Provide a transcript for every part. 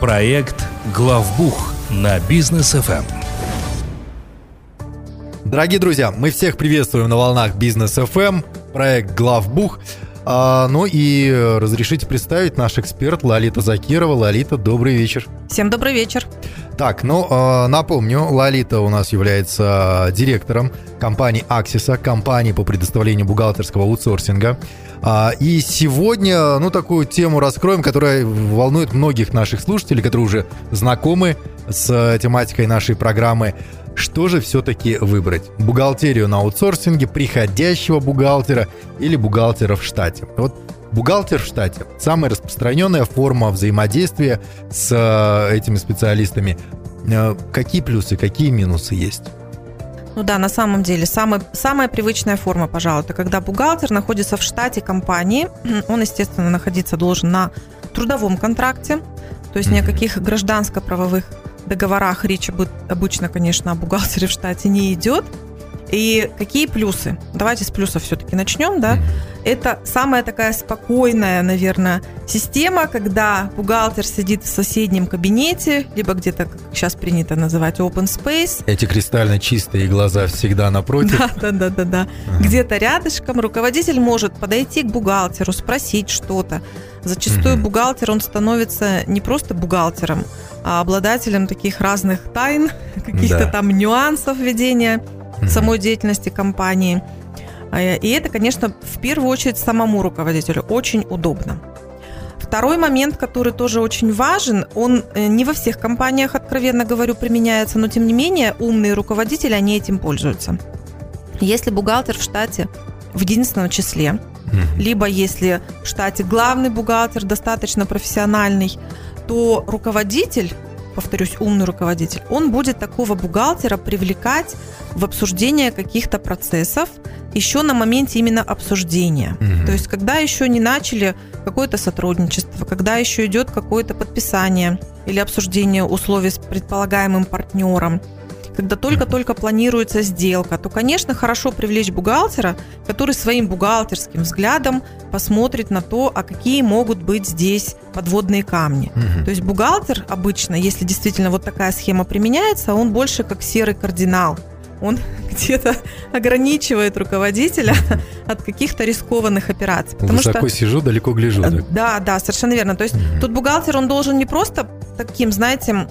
Проект «Главбух» на бизнес FM. Дорогие друзья, мы всех приветствуем на волнах бизнес FM, проект «Главбух». А, ну и разрешите представить наш эксперт Лолита Закирова. Лолита, добрый вечер. Всем добрый вечер. Так, ну, э, напомню, Лолита у нас является директором компании Аксиса, компании по предоставлению бухгалтерского аутсорсинга. А, и сегодня, ну, такую тему раскроем, которая волнует многих наших слушателей, которые уже знакомы с тематикой нашей программы. Что же все-таки выбрать? Бухгалтерию на аутсорсинге, приходящего бухгалтера или бухгалтера в штате? Вот Бухгалтер в штате – самая распространенная форма взаимодействия с э, этими специалистами. Э, какие плюсы, какие минусы есть? Ну да, на самом деле, самый, самая привычная форма, пожалуй, это когда бухгалтер находится в штате компании. Он, естественно, находиться должен на трудовом контракте, то есть ни о каких гражданско-правовых договорах речь обычно, конечно, о бухгалтере в штате не идет. И какие плюсы? Давайте с плюсов все-таки начнем, да. Это самая такая спокойная, наверное, система, когда бухгалтер сидит в соседнем кабинете, либо где-то, как сейчас принято называть, open space. Эти кристально чистые глаза всегда напротив. Да, да, да, да, да. Ага. Где-то рядышком руководитель может подойти к бухгалтеру, спросить что-то. Зачастую угу. бухгалтер, он становится не просто бухгалтером, а обладателем таких разных тайн, каких-то да. там нюансов ведения mm-hmm. самой деятельности компании. А, и это, конечно, в первую очередь самому руководителю очень удобно. Второй момент, который тоже очень важен, он э, не во всех компаниях, откровенно говорю, применяется, но тем не менее умные руководители, они этим пользуются. Если бухгалтер в штате в единственном числе, либо если в штате главный бухгалтер достаточно профессиональный, то руководитель повторюсь, умный руководитель, он будет такого бухгалтера привлекать в обсуждение каких-то процессов еще на моменте именно обсуждения. Угу. То есть, когда еще не начали какое-то сотрудничество, когда еще идет какое-то подписание или обсуждение условий с предполагаемым партнером, когда только-только планируется сделка, то, конечно, хорошо привлечь бухгалтера, который своим бухгалтерским взглядом посмотрит на то, а какие могут быть здесь подводные камни. Угу. То есть бухгалтер обычно, если действительно вот такая схема применяется, он больше как серый кардинал. Он где-то ограничивает руководителя от каких-то рискованных операций. Потому Высоко что, сижу, далеко гляжу. Да, да, совершенно верно. То есть угу. тут бухгалтер, он должен не просто таким, знаете,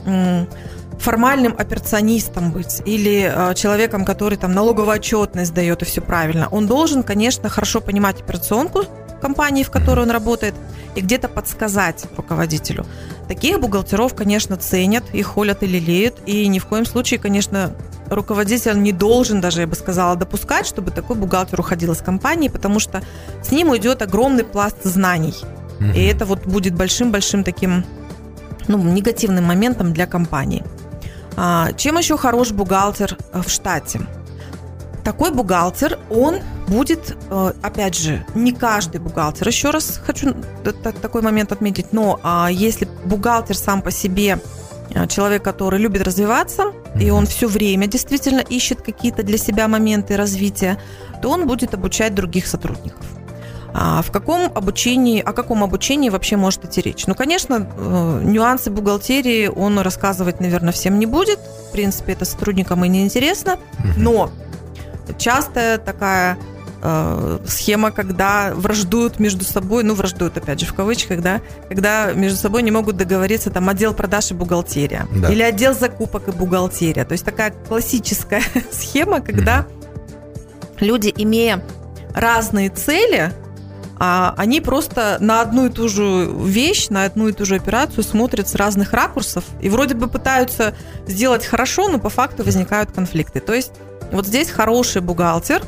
формальным операционистом быть или э, человеком, который там налоговую отчетность дает и все правильно. Он должен, конечно, хорошо понимать операционку компании, в которой он работает, и где-то подсказать руководителю. Таких бухгалтеров, конечно, ценят, их холят и лелеют, и ни в коем случае, конечно, руководитель не должен даже, я бы сказала, допускать, чтобы такой бухгалтер уходил из компании, потому что с ним уйдет огромный пласт знаний. И это вот будет большим-большим таким ну, негативным моментом для компании. А, чем еще хорош бухгалтер э, в штате? Такой бухгалтер, он будет, э, опять же, не каждый бухгалтер, еще раз хочу такой момент отметить, но а, если бухгалтер сам по себе э, человек, который любит развиваться, и он все время действительно ищет какие-то для себя моменты развития, то он будет обучать других сотрудников. А в каком обучении, о каком обучении вообще может идти речь? Ну, конечно, э, нюансы бухгалтерии он рассказывать, наверное, всем не будет. В принципе, это сотрудникам и не интересно. Но частая такая э, схема, когда враждуют между собой, ну, враждуют, опять же, в кавычках, да, когда между собой не могут договориться там отдел продаж и бухгалтерия. Да. Или отдел закупок и бухгалтерия. То есть такая классическая схема, когда люди, имея разные цели, а они просто на одну и ту же вещь, на одну и ту же операцию смотрят с разных ракурсов и вроде бы пытаются сделать хорошо, но по факту возникают конфликты. То есть вот здесь хороший бухгалтер,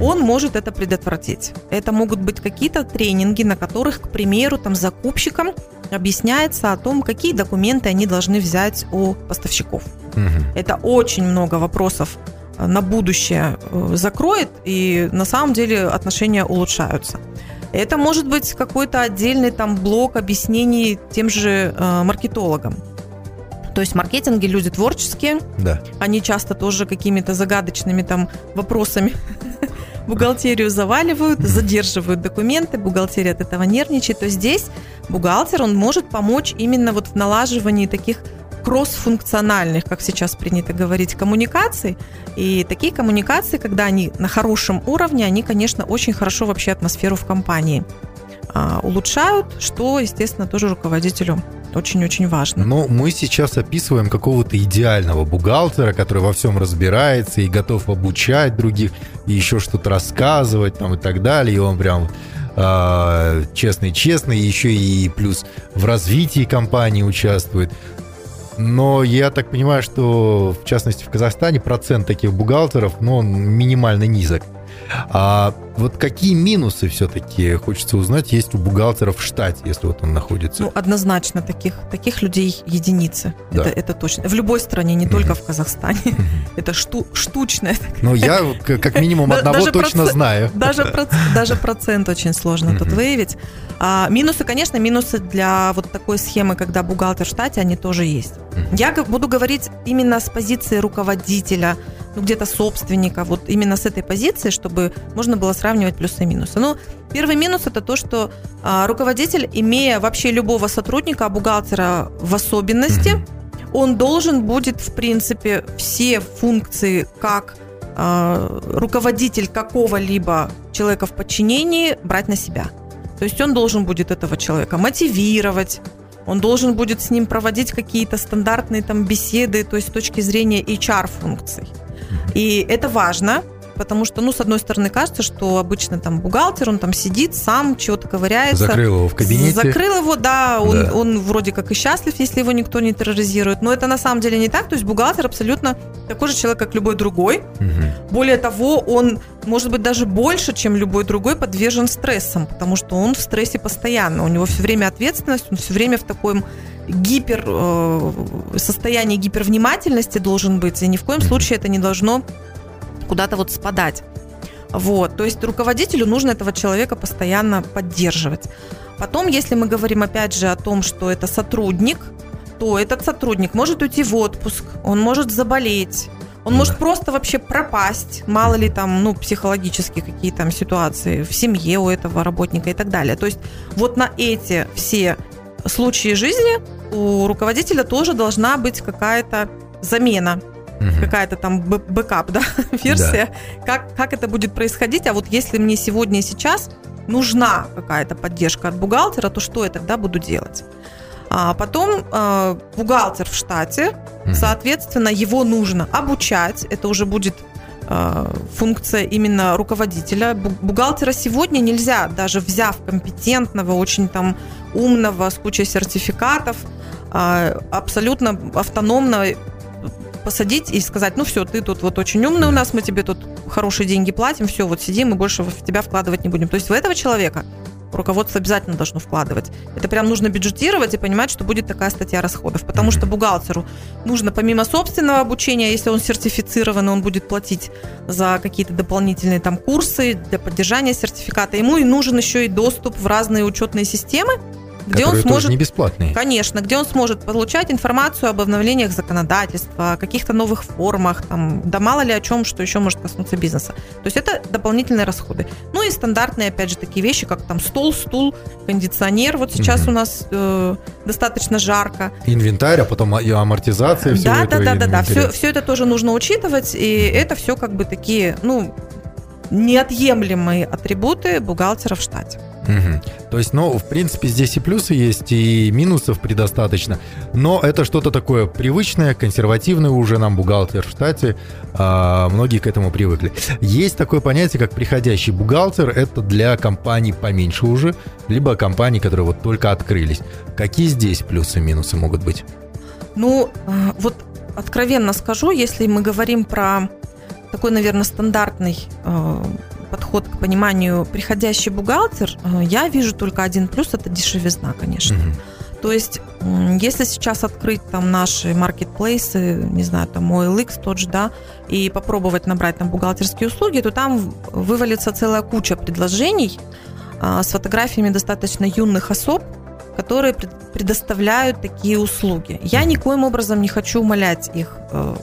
он может это предотвратить. Это могут быть какие-то тренинги, на которых, к примеру, там закупщикам объясняется о том, какие документы они должны взять у поставщиков. Угу. Это очень много вопросов на будущее э, закроет, и на самом деле отношения улучшаются. Это может быть какой-то отдельный там блок объяснений тем же э, маркетологам. То есть маркетинги люди творческие, да. они часто тоже какими-то загадочными там вопросами бухгалтерию заваливают, задерживают документы, бухгалтерия от этого нервничает. То здесь бухгалтер, он может помочь именно вот в налаживании таких кроссфункциональных, как сейчас принято говорить, коммуникаций. И такие коммуникации, когда они на хорошем уровне, они, конечно, очень хорошо вообще атмосферу в компании а, улучшают, что, естественно, тоже руководителю очень-очень важно. Но мы сейчас описываем какого-то идеального бухгалтера, который во всем разбирается и готов обучать других, и еще что-то рассказывать там и так далее, и он прям честный-честный, а, еще и плюс в развитии компании участвует. Но я так понимаю, что в частности в Казахстане процент таких бухгалтеров, ну, минимально низок. А вот какие минусы все-таки, хочется узнать, есть у бухгалтеров в штате, если вот он находится? Ну, однозначно, таких, таких людей единицы. Да. Это, это точно. В любой стране, не только в Казахстане. Это шту, штучное. Ну, я как минимум одного точно знаю. Даже процент очень сложно тут выявить. А, минусы, конечно, минусы для вот такой схемы, когда бухгалтер в штате, они тоже есть. Я буду говорить именно с позиции руководителя, ну, где-то собственника, вот именно с этой позиции, чтобы можно было сравнивать плюсы и минусы. Ну, первый минус это то, что а, руководитель, имея вообще любого сотрудника, а бухгалтера в особенности, mm-hmm. он должен будет, в принципе, все функции как а, руководитель какого-либо человека в подчинении брать на себя. То есть он должен будет этого человека мотивировать, он должен будет с ним проводить какие-то стандартные там беседы, то есть с точки зрения HR-функций. И это важно, потому что, ну, с одной стороны, кажется, что обычно там бухгалтер, он там сидит, сам чего-то ковыряется. Закрыл его в кабинете. Закрыл его, да, он, да. он вроде как и счастлив, если его никто не терроризирует. Но это на самом деле не так. То есть бухгалтер абсолютно такой же человек, как любой другой. Угу. Более того, он, может быть, даже больше, чем любой другой, подвержен стрессам, потому что он в стрессе постоянно. У него все время ответственность, он все время в таком гипер э, состоянии гипервнимательности должен быть, и ни в коем случае это не должно куда-то вот спадать. Вот, то есть руководителю нужно этого человека постоянно поддерживать. Потом, если мы говорим опять же о том, что это сотрудник, то этот сотрудник может уйти в отпуск, он может заболеть, он может просто вообще пропасть, мало ли там, ну, психологические какие там ситуации в семье у этого работника и так далее. То есть вот на эти все случаи жизни у руководителя тоже должна быть какая-то замена угу. какая-то там backup, да, версия, да. Как, как это будет происходить. А вот если мне сегодня и сейчас нужна какая-то поддержка от бухгалтера, то что я тогда буду делать? А потом э, бухгалтер в штате, угу. соответственно, его нужно обучать. Это уже будет функция именно руководителя. Бухгалтера сегодня нельзя, даже взяв компетентного, очень там умного, с кучей сертификатов, а, абсолютно автономно посадить и сказать, ну все, ты тут вот очень умный у нас, мы тебе тут хорошие деньги платим, все, вот сидим, мы больше в тебя вкладывать не будем. То есть в этого человека руководство обязательно должно вкладывать. Это прям нужно бюджетировать и понимать, что будет такая статья расходов. Потому что бухгалтеру нужно помимо собственного обучения, если он сертифицирован, он будет платить за какие-то дополнительные там курсы для поддержания сертификата. Ему и нужен еще и доступ в разные учетные системы, где он сможет, не бесплатные. Конечно, где он сможет получать информацию об обновлениях законодательства, о каких-то новых формах, там, да мало ли о чем, что еще может коснуться бизнеса. То есть это дополнительные расходы. Ну и стандартные, опять же, такие вещи, как там стол, стул, кондиционер. Вот сейчас угу. у нас э, достаточно жарко. Инвентарь, а потом и амортизация всего да, этого. Да, да, да, да. Все, все это тоже нужно учитывать, и это все как бы такие, ну, неотъемлемые атрибуты бухгалтера в штате. Угу. То есть, ну, в принципе, здесь и плюсы есть, и минусов предостаточно. Но это что-то такое привычное, консервативное уже нам бухгалтер в штате. А, многие к этому привыкли. Есть такое понятие, как приходящий бухгалтер. Это для компаний поменьше уже, либо компаний, которые вот только открылись. Какие здесь плюсы и минусы могут быть? Ну, а, вот откровенно скажу, если мы говорим про такой, наверное, стандартный а, подход к пониманию приходящий бухгалтер, э, я вижу только один плюс – это дешевизна, конечно. Угу. То есть, если сейчас открыть там наши маркетплейсы, не знаю, там OLX тот же, да, и попробовать набрать там бухгалтерские услуги, то там вывалится целая куча предложений а, с фотографиями достаточно юных особ, которые предоставляют такие услуги. Я никоим образом не хочу умалять их э,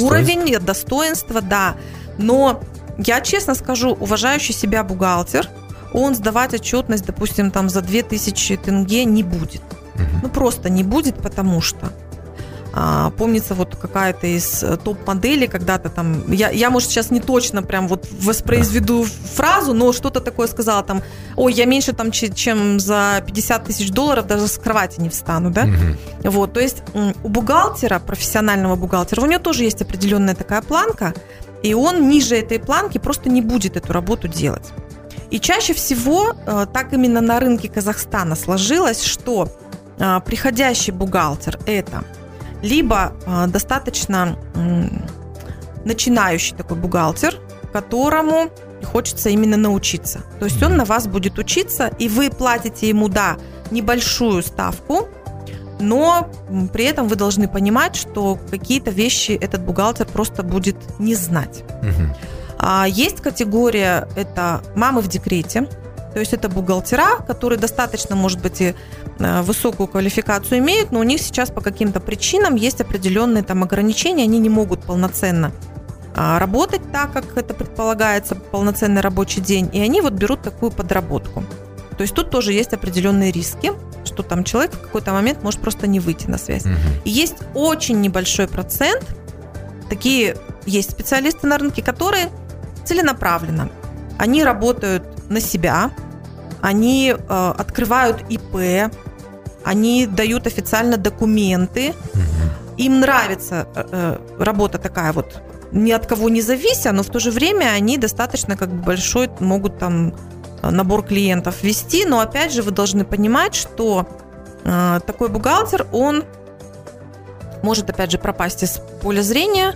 уровень, достоинство, да, но я честно скажу, уважающий себя бухгалтер, он сдавать отчетность, допустим, там за 2000 тенге не будет. Ну, просто не будет, потому что а, помнится вот какая-то из э, топ-моделей когда-то там, я, я, может, сейчас не точно прям вот воспроизведу да. фразу, но что-то такое сказала там, ой, я меньше там, чем за 50 тысяч долларов даже с кровати не встану, да? Угу. Вот, то есть у бухгалтера, профессионального бухгалтера, у него тоже есть определенная такая планка, и он ниже этой планки просто не будет эту работу делать. И чаще всего э, так именно на рынке Казахстана сложилось, что э, приходящий бухгалтер это либо э, достаточно начинающий такой бухгалтер, которому хочется именно научиться. То есть он на вас будет учиться, и вы платите ему, да, небольшую ставку, но при этом вы должны понимать, что какие-то вещи этот бухгалтер просто будет не знать. Угу. А есть категория, это мамы в декрете, то есть это бухгалтера, которые достаточно, может быть, и э, высокую квалификацию имеют, но у них сейчас по каким-то причинам есть определенные там ограничения, они не могут полноценно а, работать так, как это предполагается, полноценный рабочий день, и они вот берут такую подработку. То есть тут тоже есть определенные риски, что там человек в какой-то момент может просто не выйти на связь. Угу. И есть очень небольшой процент, такие есть специалисты на рынке, которые целенаправленно, они работают на себя, они э, открывают ИП, они дают официально документы, угу. им нравится э, э, работа такая вот ни от кого не завися, но в то же время они достаточно как бы большой могут там набор клиентов вести, но опять же вы должны понимать, что э, такой бухгалтер, он может опять же пропасть из поля зрения,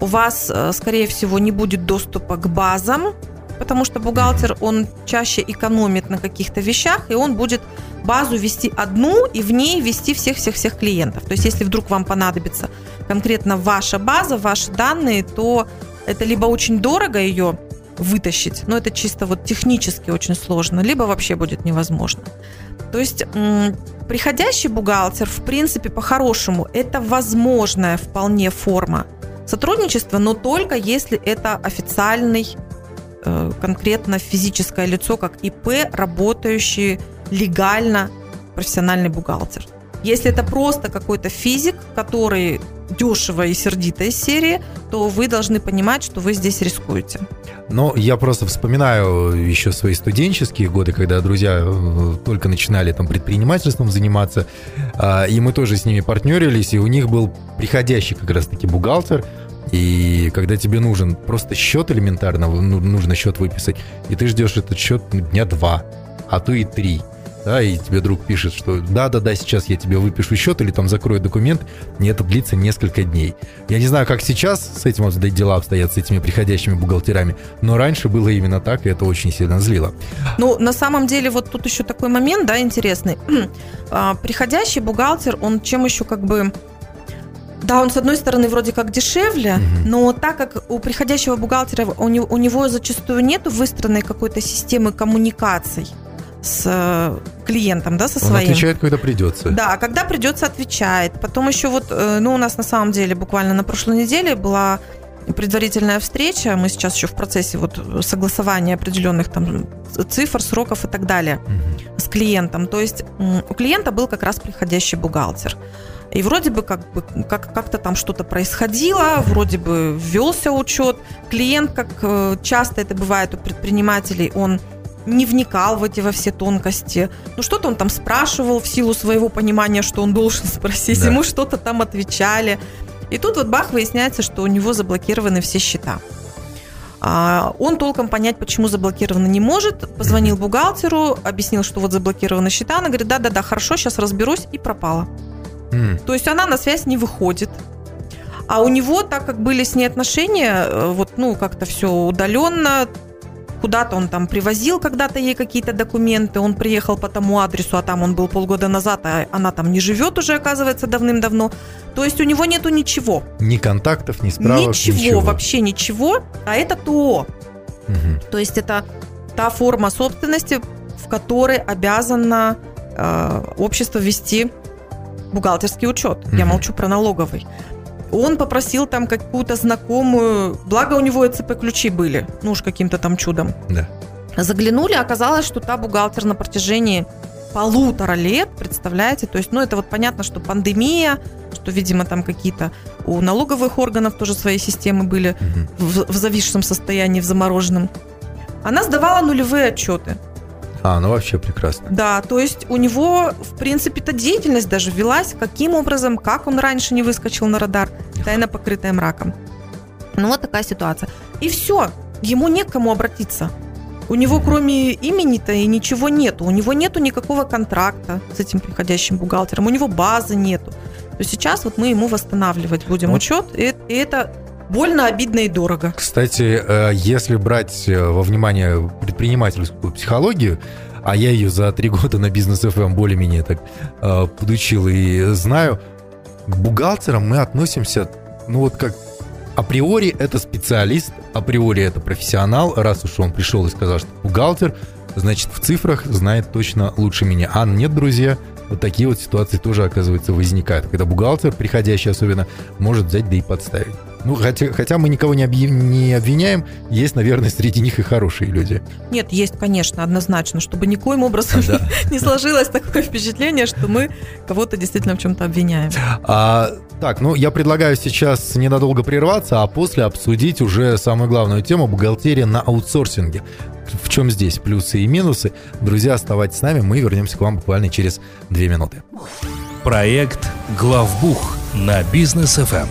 у вас, э, скорее всего, не будет доступа к базам, потому что бухгалтер, он чаще экономит на каких-то вещах, и он будет базу вести одну и в ней вести всех-всех-всех клиентов. То есть, если вдруг вам понадобится конкретно ваша база, ваши данные, то это либо очень дорого ее вытащить, но это чисто вот технически очень сложно, либо вообще будет невозможно. То есть приходящий бухгалтер, в принципе, по-хорошему, это возможная вполне форма сотрудничества, но только если это официальный э, конкретно физическое лицо, как ИП, работающий легально профессиональный бухгалтер. Если это просто какой-то физик, который дешево и сердито из серии, то вы должны понимать, что вы здесь рискуете. Но я просто вспоминаю еще свои студенческие годы, когда друзья э, только начинали там предпринимательством заниматься, а, и мы тоже с ними партнерились, и у них был приходящий как раз-таки бухгалтер, и когда тебе нужен просто счет элементарно, ну, нужно счет выписать, и ты ждешь этот счет дня два, а то и три да, и тебе друг пишет, что да-да-да, сейчас я тебе выпишу счет или там закрою документ, и это длится несколько дней. Я не знаю, как сейчас с этим дела обстоят, с этими приходящими бухгалтерами, но раньше было именно так, и это очень сильно злило. Ну, на самом деле, вот тут еще такой момент, да, интересный. А, приходящий бухгалтер, он чем еще как бы... Да, он с одной стороны вроде как дешевле, угу. но так как у приходящего бухгалтера у него, у него зачастую нет выстроенной какой-то системы коммуникаций с э, клиентом, да, со своим. Он отвечает, когда придется. Да, когда придется, отвечает. Потом еще вот, э, ну, у нас на самом деле буквально на прошлой неделе была предварительная встреча, мы сейчас еще в процессе вот согласования определенных там цифр, сроков и так далее с клиентом. То есть у клиента был как раз приходящий бухгалтер. И вроде бы как бы как, как-то там что-то происходило, вроде бы ввелся учет. Клиент, как э, часто это бывает у предпринимателей, он не вникал в эти во все тонкости. Ну, что-то он там спрашивал в силу своего понимания, что он должен спросить. Да. Ему что-то там отвечали. И тут вот бах, выясняется, что у него заблокированы все счета. А, он толком понять, почему заблокировано не может. Позвонил бухгалтеру, объяснил, что вот заблокированы счета. Она говорит, да-да-да, хорошо, сейчас разберусь, и пропала. Mm. То есть она на связь не выходит. А у него, так как были с ней отношения, э, вот, ну, как-то все удаленно, куда-то он там привозил когда-то ей какие-то документы, он приехал по тому адресу, а там он был полгода назад, а она там не живет уже, оказывается, давным-давно. То есть у него нету ничего. Ни контактов, ни справок, ничего. Ничего, вообще ничего. А это ТО. Угу. То есть это та форма собственности, в которой обязано э, общество вести бухгалтерский учет. Угу. Я молчу про налоговый. Он попросил там какую-то знакомую, благо у него ЭЦП-ключи были, ну уж каким-то там чудом. Да. Заглянули, оказалось, что та бухгалтер на протяжении полутора лет, представляете? То есть, ну, это вот понятно, что пандемия, что, видимо, там какие-то у налоговых органов тоже свои системы были угу. в, в зависшем состоянии, в замороженном. Она сдавала нулевые отчеты. А, ну вообще прекрасно. Да, то есть у него, в принципе-то, деятельность даже велась, каким образом, как он раньше не выскочил на радар, тайно покрытая мраком. Ну вот такая ситуация. И все, ему некому обратиться. У него кроме имени-то и ничего нету. У него нету никакого контракта с этим приходящим бухгалтером. У него базы нету. То сейчас вот мы ему восстанавливать будем вот. учет, и, и это больно, обидно и дорого. Кстати, э, если брать э, во внимание предпринимательскую психологию, а я ее за три года на бизнес FM эм более-менее так э, подучил и знаю, к бухгалтерам мы относимся, ну вот как априори это специалист, априори это профессионал, раз уж он пришел и сказал, что бухгалтер, значит, в цифрах знает точно лучше меня. А нет, друзья, вот такие вот ситуации тоже, оказывается, возникают, когда бухгалтер, приходящий особенно, может взять да и подставить. Ну, хотя, хотя мы никого не, объ... не обвиняем, есть, наверное, среди них и хорошие люди. Нет, есть, конечно, однозначно, чтобы никоим образом да. не сложилось такое впечатление, что мы кого-то действительно в чем-то обвиняем. А, так, ну, я предлагаю сейчас ненадолго прерваться, а после обсудить уже самую главную тему – бухгалтерия на аутсорсинге. В чем здесь плюсы и минусы? Друзья, оставайтесь с нами, мы вернемся к вам буквально через две минуты. Проект «Главбух» на бизнес FM.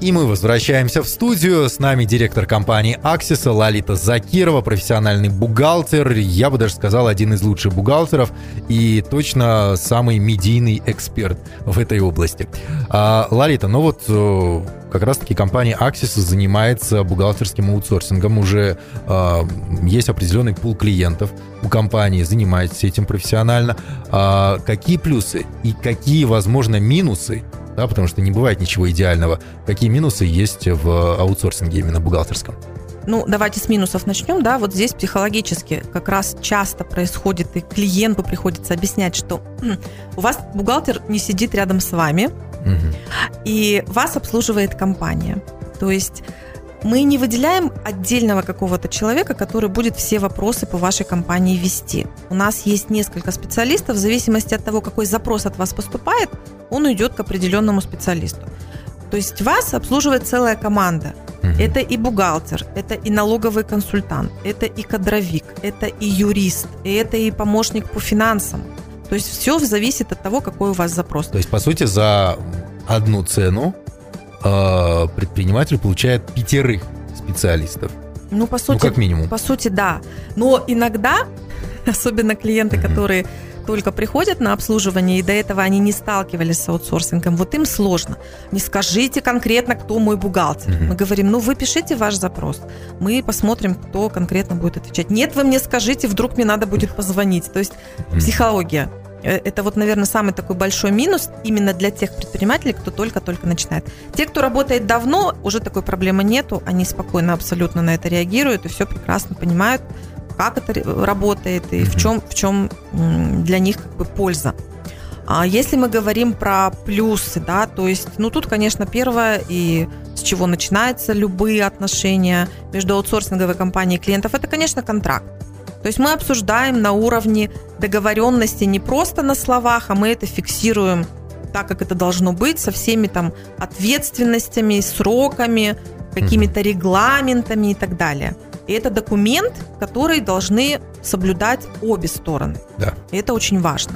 И мы возвращаемся в студию. С нами директор компании Аксиса Лалита Закирова, профессиональный бухгалтер. Я бы даже сказал, один из лучших бухгалтеров и точно самый медийный эксперт в этой области. А, Лалита, ну вот э, как раз-таки компания Axis занимается бухгалтерским аутсорсингом. Уже э, есть определенный пул клиентов у компании, занимается этим профессионально. А какие плюсы и какие, возможно, минусы да, потому что не бывает ничего идеального. Какие минусы есть в аутсорсинге именно бухгалтерском? Ну, давайте с минусов начнем, да, вот здесь психологически как раз часто происходит, и клиенту приходится объяснять, что у вас бухгалтер не сидит рядом с вами, угу. и вас обслуживает компания. То есть мы не выделяем отдельного какого-то человека, который будет все вопросы по вашей компании вести. У нас есть несколько специалистов, в зависимости от того, какой запрос от вас поступает, он уйдет к определенному специалисту. То есть вас обслуживает целая команда. Угу. Это и бухгалтер, это и налоговый консультант, это и кадровик, это и юрист, и это и помощник по финансам. То есть все зависит от того, какой у вас запрос. То есть, по сути, за одну цену э, предприниматель получает пятерых специалистов. Ну, по сути, ну, как минимум. По сути, да. Но иногда, особенно клиенты, угу. которые только приходят на обслуживание, и до этого они не сталкивались с аутсорсингом, вот им сложно. Не скажите конкретно, кто мой бухгалтер. Mm-hmm. Мы говорим, ну вы пишите ваш запрос, мы посмотрим, кто конкретно будет отвечать. Нет, вы мне скажите, вдруг мне надо будет позвонить. То есть mm-hmm. психология. Э, это вот, наверное, самый такой большой минус именно для тех предпринимателей, кто только-только начинает. Те, кто работает давно, уже такой проблемы нету, они спокойно абсолютно на это реагируют и все прекрасно понимают, как это работает и в чем, в чем для них как бы польза. А если мы говорим про плюсы, да, то есть, ну тут, конечно, первое и с чего начинаются любые отношения между аутсорсинговой компанией и клиентов, это, конечно, контракт. То есть мы обсуждаем на уровне договоренности не просто на словах, а мы это фиксируем так, как это должно быть, со всеми там ответственностями, сроками, какими-то регламентами и так далее. И это документ, который должны соблюдать обе стороны. Да. И это очень важно.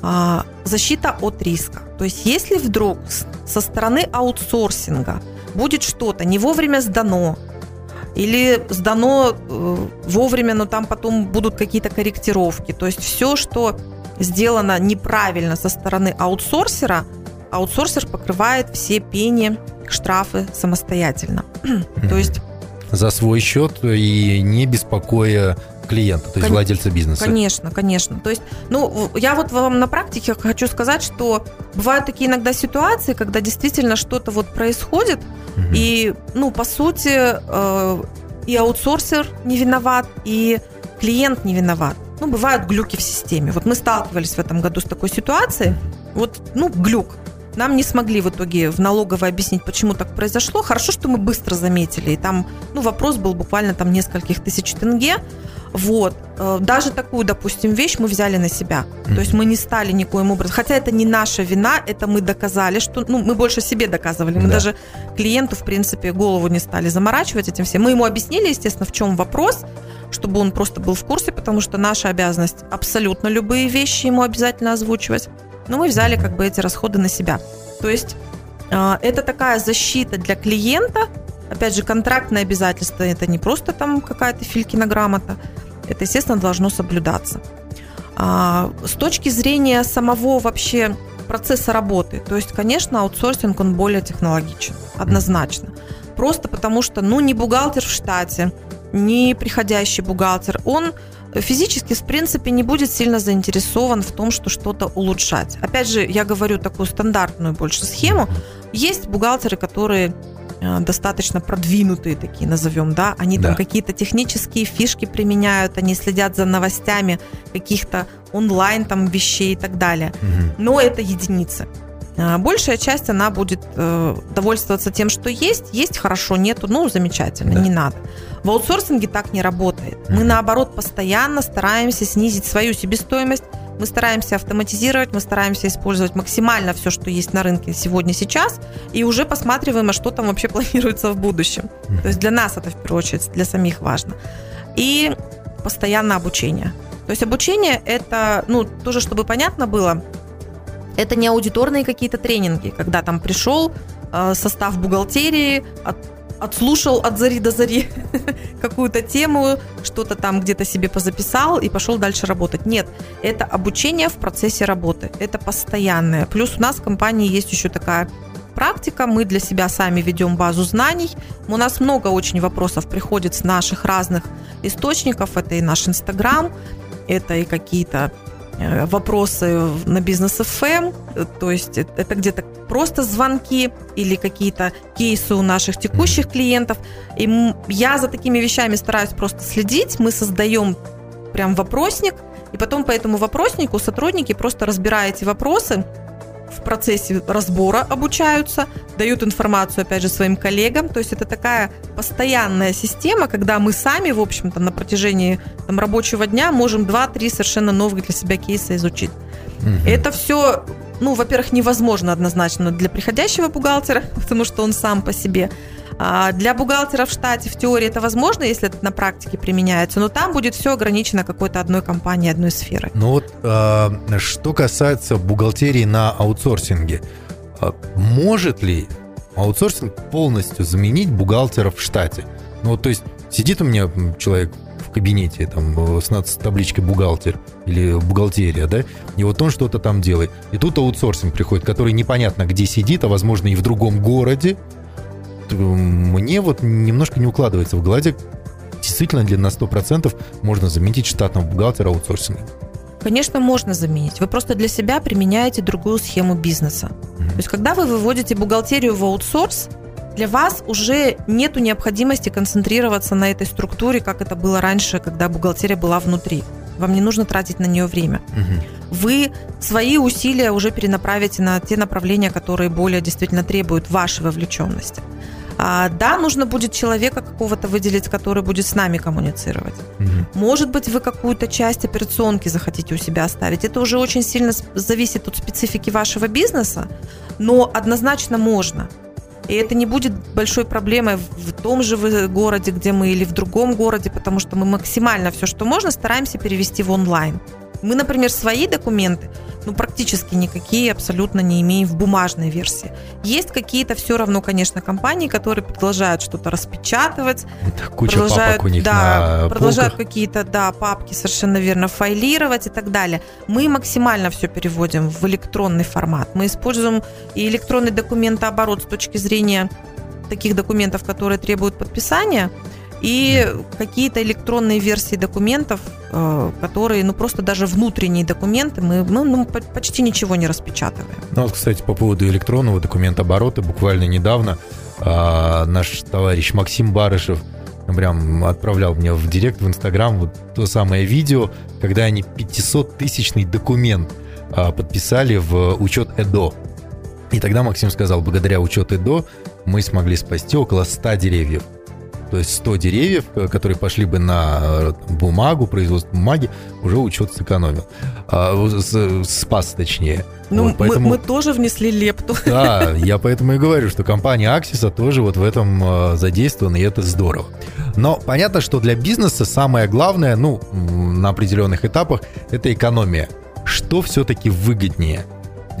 А, защита от риска. То есть если вдруг со стороны аутсорсинга будет что-то не вовремя сдано, или сдано э, вовремя, но там потом будут какие-то корректировки. То есть все, что сделано неправильно со стороны аутсорсера, аутсорсер покрывает все пени, штрафы самостоятельно. То есть за свой счет и не беспокоя клиента, то есть Кон- владельца бизнеса. Конечно, конечно. То есть, ну, я вот вам на практике хочу сказать, что бывают такие иногда ситуации, когда действительно что-то вот происходит, угу. и, ну, по сути, э, и аутсорсер не виноват, и клиент не виноват. Ну, бывают глюки в системе. Вот мы сталкивались в этом году с такой ситуацией. Вот, ну, глюк. Нам не смогли в итоге в налоговой объяснить, почему так произошло. Хорошо, что мы быстро заметили. И там, ну, вопрос был буквально там нескольких тысяч тенге. Вот. Э, даже такую, допустим, вещь мы взяли на себя. То есть мы не стали никоим образом. Хотя это не наша вина, это мы доказали, что... Ну, мы больше себе доказывали. Мы да. даже клиенту, в принципе, голову не стали заморачивать этим всем. Мы ему объяснили, естественно, в чем вопрос, чтобы он просто был в курсе, потому что наша обязанность абсолютно любые вещи ему обязательно озвучивать. Но мы взяли как бы эти расходы на себя. То есть э, это такая защита для клиента. Опять же, контрактное обязательство – это не просто там какая-то филькина грамота. Это, естественно, должно соблюдаться. А, с точки зрения самого вообще процесса работы, то есть, конечно, аутсорсинг, он более технологичен, однозначно. Просто потому что, ну, не бухгалтер в штате, не приходящий бухгалтер, он физически, в принципе, не будет сильно заинтересован в том, что что-то улучшать. Опять же, я говорю такую стандартную больше схему. Есть бухгалтеры, которые достаточно продвинутые такие, назовем, да, они да. там какие-то технические фишки применяют, они следят за новостями каких-то онлайн там вещей и так далее. Угу. Но это единицы. Э, большая часть, она будет э, довольствоваться тем, что есть, есть хорошо, нету, ну, замечательно, да. не надо. В аутсорсинге так не работает. Мы, наоборот, постоянно стараемся снизить свою себестоимость, мы стараемся автоматизировать, мы стараемся использовать максимально все, что есть на рынке сегодня, сейчас, и уже посматриваем, а что там вообще планируется в будущем. То есть для нас это в первую очередь, для самих важно. И постоянное обучение. То есть обучение это, ну, тоже, чтобы понятно было, это не аудиторные какие-то тренинги, когда там пришел э, состав бухгалтерии, отслушал от зари до зари какую-то тему, что-то там где-то себе позаписал и пошел дальше работать. Нет, это обучение в процессе работы, это постоянное. Плюс у нас в компании есть еще такая практика, мы для себя сами ведем базу знаний. У нас много очень вопросов приходит с наших разных источников. Это и наш Инстаграм, это и какие-то вопросы на бизнес FM, то есть это где-то просто звонки или какие-то кейсы у наших текущих клиентов. И я за такими вещами стараюсь просто следить. Мы создаем прям вопросник, и потом по этому вопроснику сотрудники просто разбирая эти вопросы, в процессе разбора обучаются, дают информацию, опять же, своим коллегам. То есть это такая постоянная система, когда мы сами, в общем-то, на протяжении там, рабочего дня можем 2-3 совершенно новых для себя кейса изучить. Угу. Это все ну, во-первых, невозможно однозначно для приходящего бухгалтера, потому что он сам по себе. А для бухгалтера в штате в теории это возможно, если это на практике применяется, но там будет все ограничено какой-то одной компанией, одной сферой. Ну вот, э, что касается бухгалтерии на аутсорсинге, э, может ли аутсорсинг полностью заменить бухгалтера в штате? Ну вот, то есть сидит у меня человек в кабинете там с, с табличкой бухгалтер или бухгалтерия, да, и вот он что-то там делает. И тут аутсорсинг приходит, который непонятно где сидит, а возможно и в другом городе, мне вот немножко не укладывается в голове, действительно ли на 100% можно заменить штатного бухгалтера аутсорсингом. Конечно, можно заменить. Вы просто для себя применяете другую схему бизнеса. Mm-hmm. То есть, когда вы выводите бухгалтерию в аутсорс, для вас уже нет необходимости концентрироваться на этой структуре, как это было раньше, когда бухгалтерия была внутри. Вам не нужно тратить на нее время. Угу. Вы свои усилия уже перенаправите на те направления, которые более действительно требуют вашей вовлеченности. А, да, нужно будет человека какого-то выделить, который будет с нами коммуницировать. Угу. Может быть, вы какую-то часть операционки захотите у себя оставить. Это уже очень сильно зависит от специфики вашего бизнеса, но однозначно можно. И это не будет большой проблемой в том же городе, где мы, или в другом городе, потому что мы максимально все, что можно, стараемся перевести в онлайн. Мы, например, свои документы, ну, практически никакие абсолютно не имеем в бумажной версии. Есть какие-то все равно, конечно, компании, которые продолжают что-то распечатывать. Это куча продолжают, папок у них да, на продолжают какие-то, да, папки совершенно верно файлировать и так далее. Мы максимально все переводим в электронный формат. Мы используем и электронный документооборот с точки зрения таких документов, которые требуют подписания – и какие-то электронные версии документов, э, которые, ну, просто даже внутренние документы, мы, мы ну, почти ничего не распечатываем. Ну, вот, кстати, по поводу электронного документа оборота, буквально недавно а, наш товарищ Максим Барышев прям отправлял мне в директ, в Инстаграм вот то самое видео, когда они 500-тысячный документ а, подписали в учет ЭДО. И тогда Максим сказал, благодаря учету до мы смогли спасти около 100 деревьев. То есть 100 деревьев, э, которые пошли бы на э, бумагу, производство бумаги, уже учет сэкономил. А, спас, точнее. Ну, вот, поэтому... мы, мы тоже внесли лепту. Да, я поэтому и говорю, что компания Аксиса тоже вот в этом э, задействована, и это здорово. Но понятно, что для бизнеса самое главное, ну, на определенных этапах, это экономия. Что все-таки выгоднее?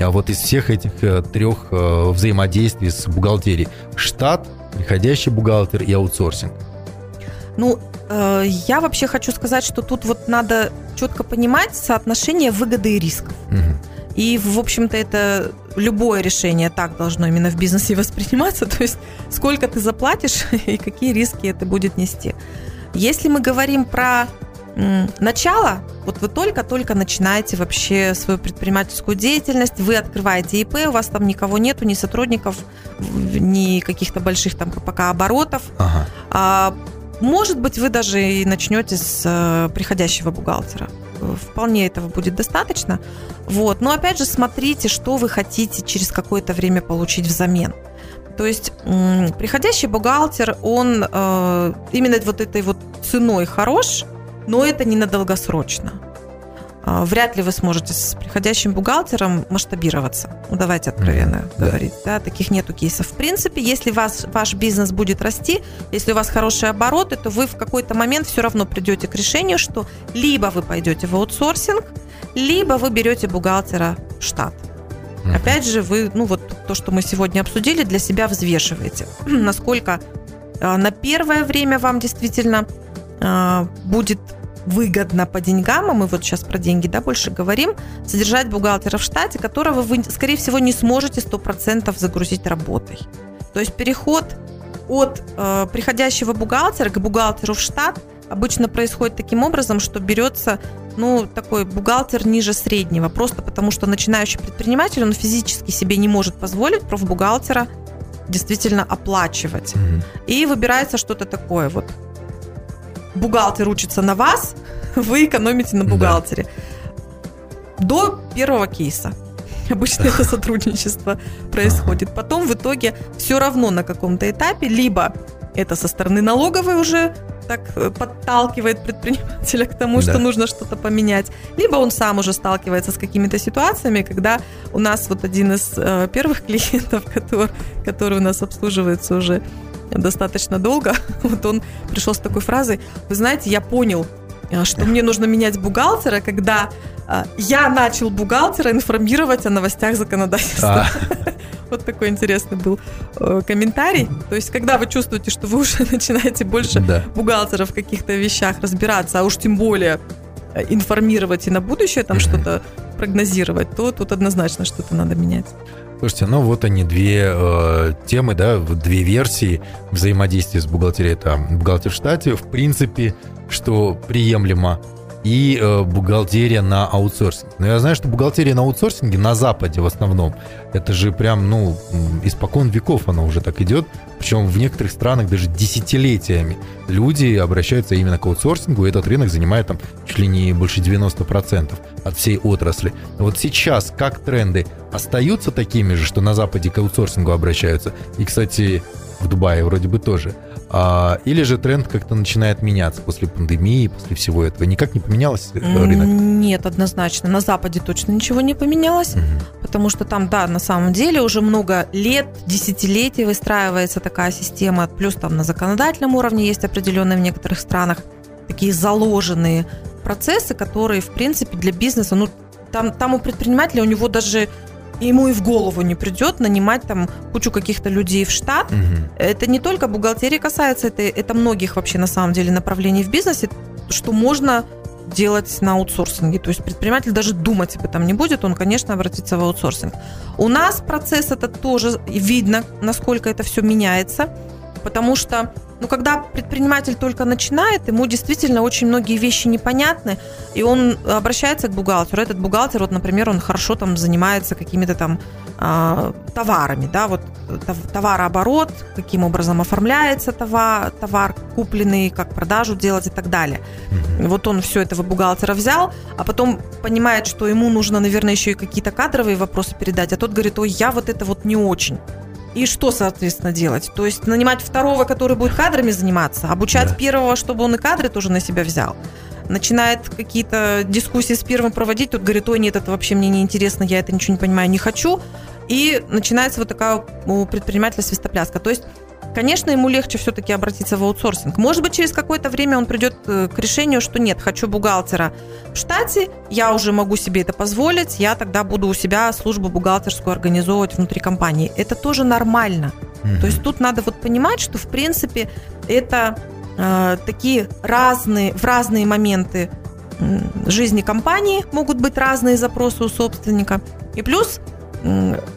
А вот из всех этих трех взаимодействий с бухгалтерией. Штат, приходящий бухгалтер и аутсорсинг? Ну, э, я вообще хочу сказать, что тут вот надо четко понимать соотношение выгоды и рисков. Угу. И, в общем-то, это любое решение так должно именно в бизнесе восприниматься. То есть, сколько ты заплатишь и какие риски это будет нести. Если мы говорим про начало, вот вы только-только начинаете вообще свою предпринимательскую деятельность, вы открываете ИП, у вас там никого нету, ни сотрудников, ни каких-то больших там пока оборотов. Ага. А, может быть, вы даже и начнете с э, приходящего бухгалтера. Вполне этого будет достаточно. Вот. Но опять же, смотрите, что вы хотите через какое-то время получить взамен. То есть приходящий бухгалтер, он э, именно вот этой вот ценой хорош, но это не на долгосрочно. А, вряд ли вы сможете с приходящим бухгалтером масштабироваться. Ну, давайте откровенно mm-hmm. говорить. Да. да, таких нету кейсов. В принципе, если вас, ваш бизнес будет расти, если у вас хорошие обороты, то вы в какой-то момент все равно придете к решению, что либо вы пойдете в аутсорсинг, либо вы берете бухгалтера в штат. Mm-hmm. Опять же, вы, ну вот то, что мы сегодня обсудили, для себя взвешиваете, насколько а, на первое время вам действительно будет выгодно по деньгам, а мы вот сейчас про деньги да, больше говорим, содержать бухгалтера в штате, которого вы, скорее всего, не сможете 100% загрузить работой. То есть переход от э, приходящего бухгалтера к бухгалтеру в штат обычно происходит таким образом, что берется ну, такой бухгалтер ниже среднего, просто потому что начинающий предприниматель, он физически себе не может позволить профбухгалтера действительно оплачивать. Mm-hmm. И выбирается что-то такое вот бухгалтер учится на вас, вы экономите на бухгалтере. Да. До первого кейса. Обычно это сотрудничество происходит. Потом в итоге все равно на каком-то этапе либо это со стороны налоговой уже так э, подталкивает предпринимателя к тому, что да. нужно что-то поменять, либо он сам уже сталкивается с какими-то ситуациями, когда у нас вот один из э, первых клиентов, который, который у нас обслуживается уже достаточно долго, вот он пришел с такой фразой, вы знаете, я понял, э, что мне нужно менять бухгалтера, когда э, я начал бухгалтера информировать о новостях законодательства. А. Вот такой интересный был э, комментарий. То есть, когда вы чувствуете, что вы уже начинаете больше да. бухгалтера в каких-то вещах разбираться, а уж тем более информировать и на будущее там что-то прогнозировать, то тут однозначно что-то надо менять. Слушайте, ну вот они две э, темы, да, две версии взаимодействия с бухгалтерией. Это бухгалтер в штате, в принципе, что приемлемо, и э, бухгалтерия на аутсорсинг. Но я знаю, что бухгалтерия на аутсорсинге на Западе в основном, это же прям, ну, испокон веков она уже так идет. Причем в некоторых странах даже десятилетиями люди обращаются именно к аутсорсингу, и этот рынок занимает там чуть ли не больше 90% от всей отрасли. Вот сейчас как тренды остаются такими же, что на Западе к аутсорсингу обращаются? И, кстати, в Дубае вроде бы тоже. А, или же тренд как-то начинает меняться после пандемии, после всего этого? Никак не поменялось э, рынок? Нет, однозначно. На Западе точно ничего не поменялось, угу. потому что там, да, на самом деле уже много лет, десятилетий выстраивается такая система. Плюс там на законодательном уровне есть определенные в некоторых странах такие заложенные процессы, которые, в принципе, для бизнеса, ну, там, там у предпринимателя у него даже ему и в голову не придет нанимать там кучу каких-то людей в штат. Угу. Это не только бухгалтерии касается, это, это многих вообще на самом деле направлений в бизнесе, что можно делать на аутсорсинге. То есть предприниматель даже думать об этом не будет, он, конечно, обратится в аутсорсинг. У нас процесс этот тоже видно, насколько это все меняется, потому что но когда предприниматель только начинает, ему действительно очень многие вещи непонятны, и он обращается к бухгалтеру. Этот бухгалтер, вот, например, он хорошо там занимается какими-то там а, товарами, да, вот товарооборот, каким образом оформляется товар, товар купленный, как продажу делать и так далее. Вот он все этого бухгалтера взял, а потом понимает, что ему нужно, наверное, еще и какие-то кадровые вопросы передать, а тот говорит, ой, я вот это вот не очень. И что, соответственно, делать? То есть нанимать второго, который будет кадрами заниматься, обучать да. первого, чтобы он и кадры тоже на себя взял. Начинает какие-то дискуссии с первым проводить, тут говорит, ой, нет, это вообще мне не интересно, я это ничего не понимаю, не хочу. И начинается вот такая у предпринимателя свистопляска. То есть Конечно, ему легче все-таки обратиться в аутсорсинг. Может быть, через какое-то время он придет э, к решению, что нет, хочу бухгалтера в штате, я уже могу себе это позволить, я тогда буду у себя службу бухгалтерскую организовывать внутри компании. Это тоже нормально. Mm-hmm. То есть тут надо вот понимать, что в принципе это э, такие разные, в разные моменты жизни компании могут быть разные запросы у собственника. И плюс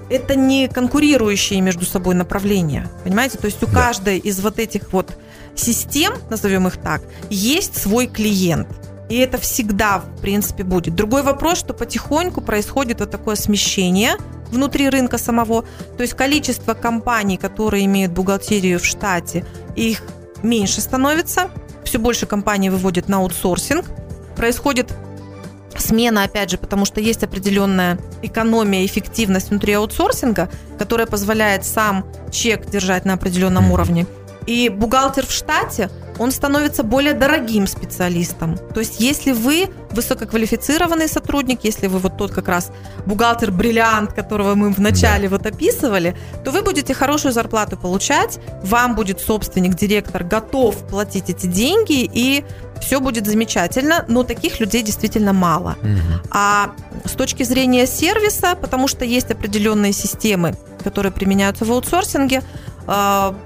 это не конкурирующие между собой направления. Понимаете? То есть у да. каждой из вот этих вот систем, назовем их так, есть свой клиент. И это всегда, в принципе, будет. Другой вопрос, что потихоньку происходит вот такое смещение внутри рынка самого. То есть количество компаний, которые имеют бухгалтерию в штате, их меньше становится. Все больше компаний выводят на аутсорсинг. Происходит смена, опять же, потому что есть определенная экономия, эффективность внутри аутсорсинга, которая позволяет сам чек держать на определенном уровне. И бухгалтер в штате, он становится более дорогим специалистом. То есть, если вы высококвалифицированный сотрудник, если вы вот тот как раз бухгалтер-бриллиант, которого мы вначале да. вот описывали, то вы будете хорошую зарплату получать, вам будет собственник, директор готов платить эти деньги, и все будет замечательно, но таких людей действительно мало. Угу. А с точки зрения сервиса, потому что есть определенные системы, которые применяются в аутсорсинге,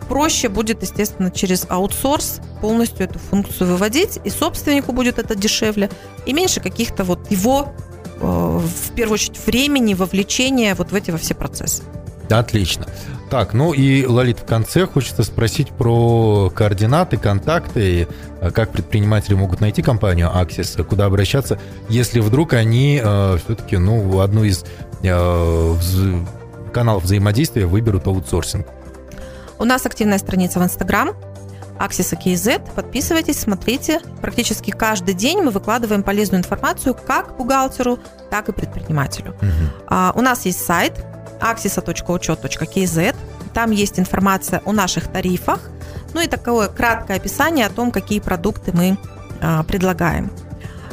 проще будет, естественно, через аутсорс полностью эту функцию выводить, и собственнику будет это дешевле, и меньше каких-то вот его, а, в первую очередь, времени, вовлечения вот в эти во все процессы. Отлично. Так, ну и, Лолит, в конце хочется спросить про координаты, контакты, а, как предприниматели могут найти компанию Axis, куда обращаться, если вдруг они э, все-таки, ну, одну из э, каналов взаимодействия выберут аутсорсинг. У нас активная страница в Инстаграм, Axis KZ. Подписывайтесь, смотрите. Практически каждый день мы выкладываем полезную информацию как бухгалтеру, так и предпринимателю. Угу. А, у нас есть сайт axisa.учет.kz. Там есть информация о наших тарифах, ну и такое краткое описание о том, какие продукты мы а, предлагаем.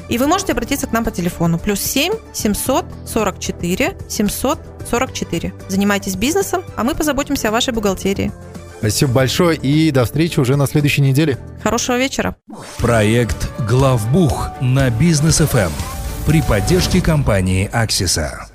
И вы можете обратиться к нам по телефону плюс 7 744 744. Занимайтесь бизнесом, а мы позаботимся о вашей бухгалтерии. Спасибо большое и до встречи уже на следующей неделе. Хорошего вечера. Проект «Главбух» на Бизнес ФМ при поддержке компании «Аксиса».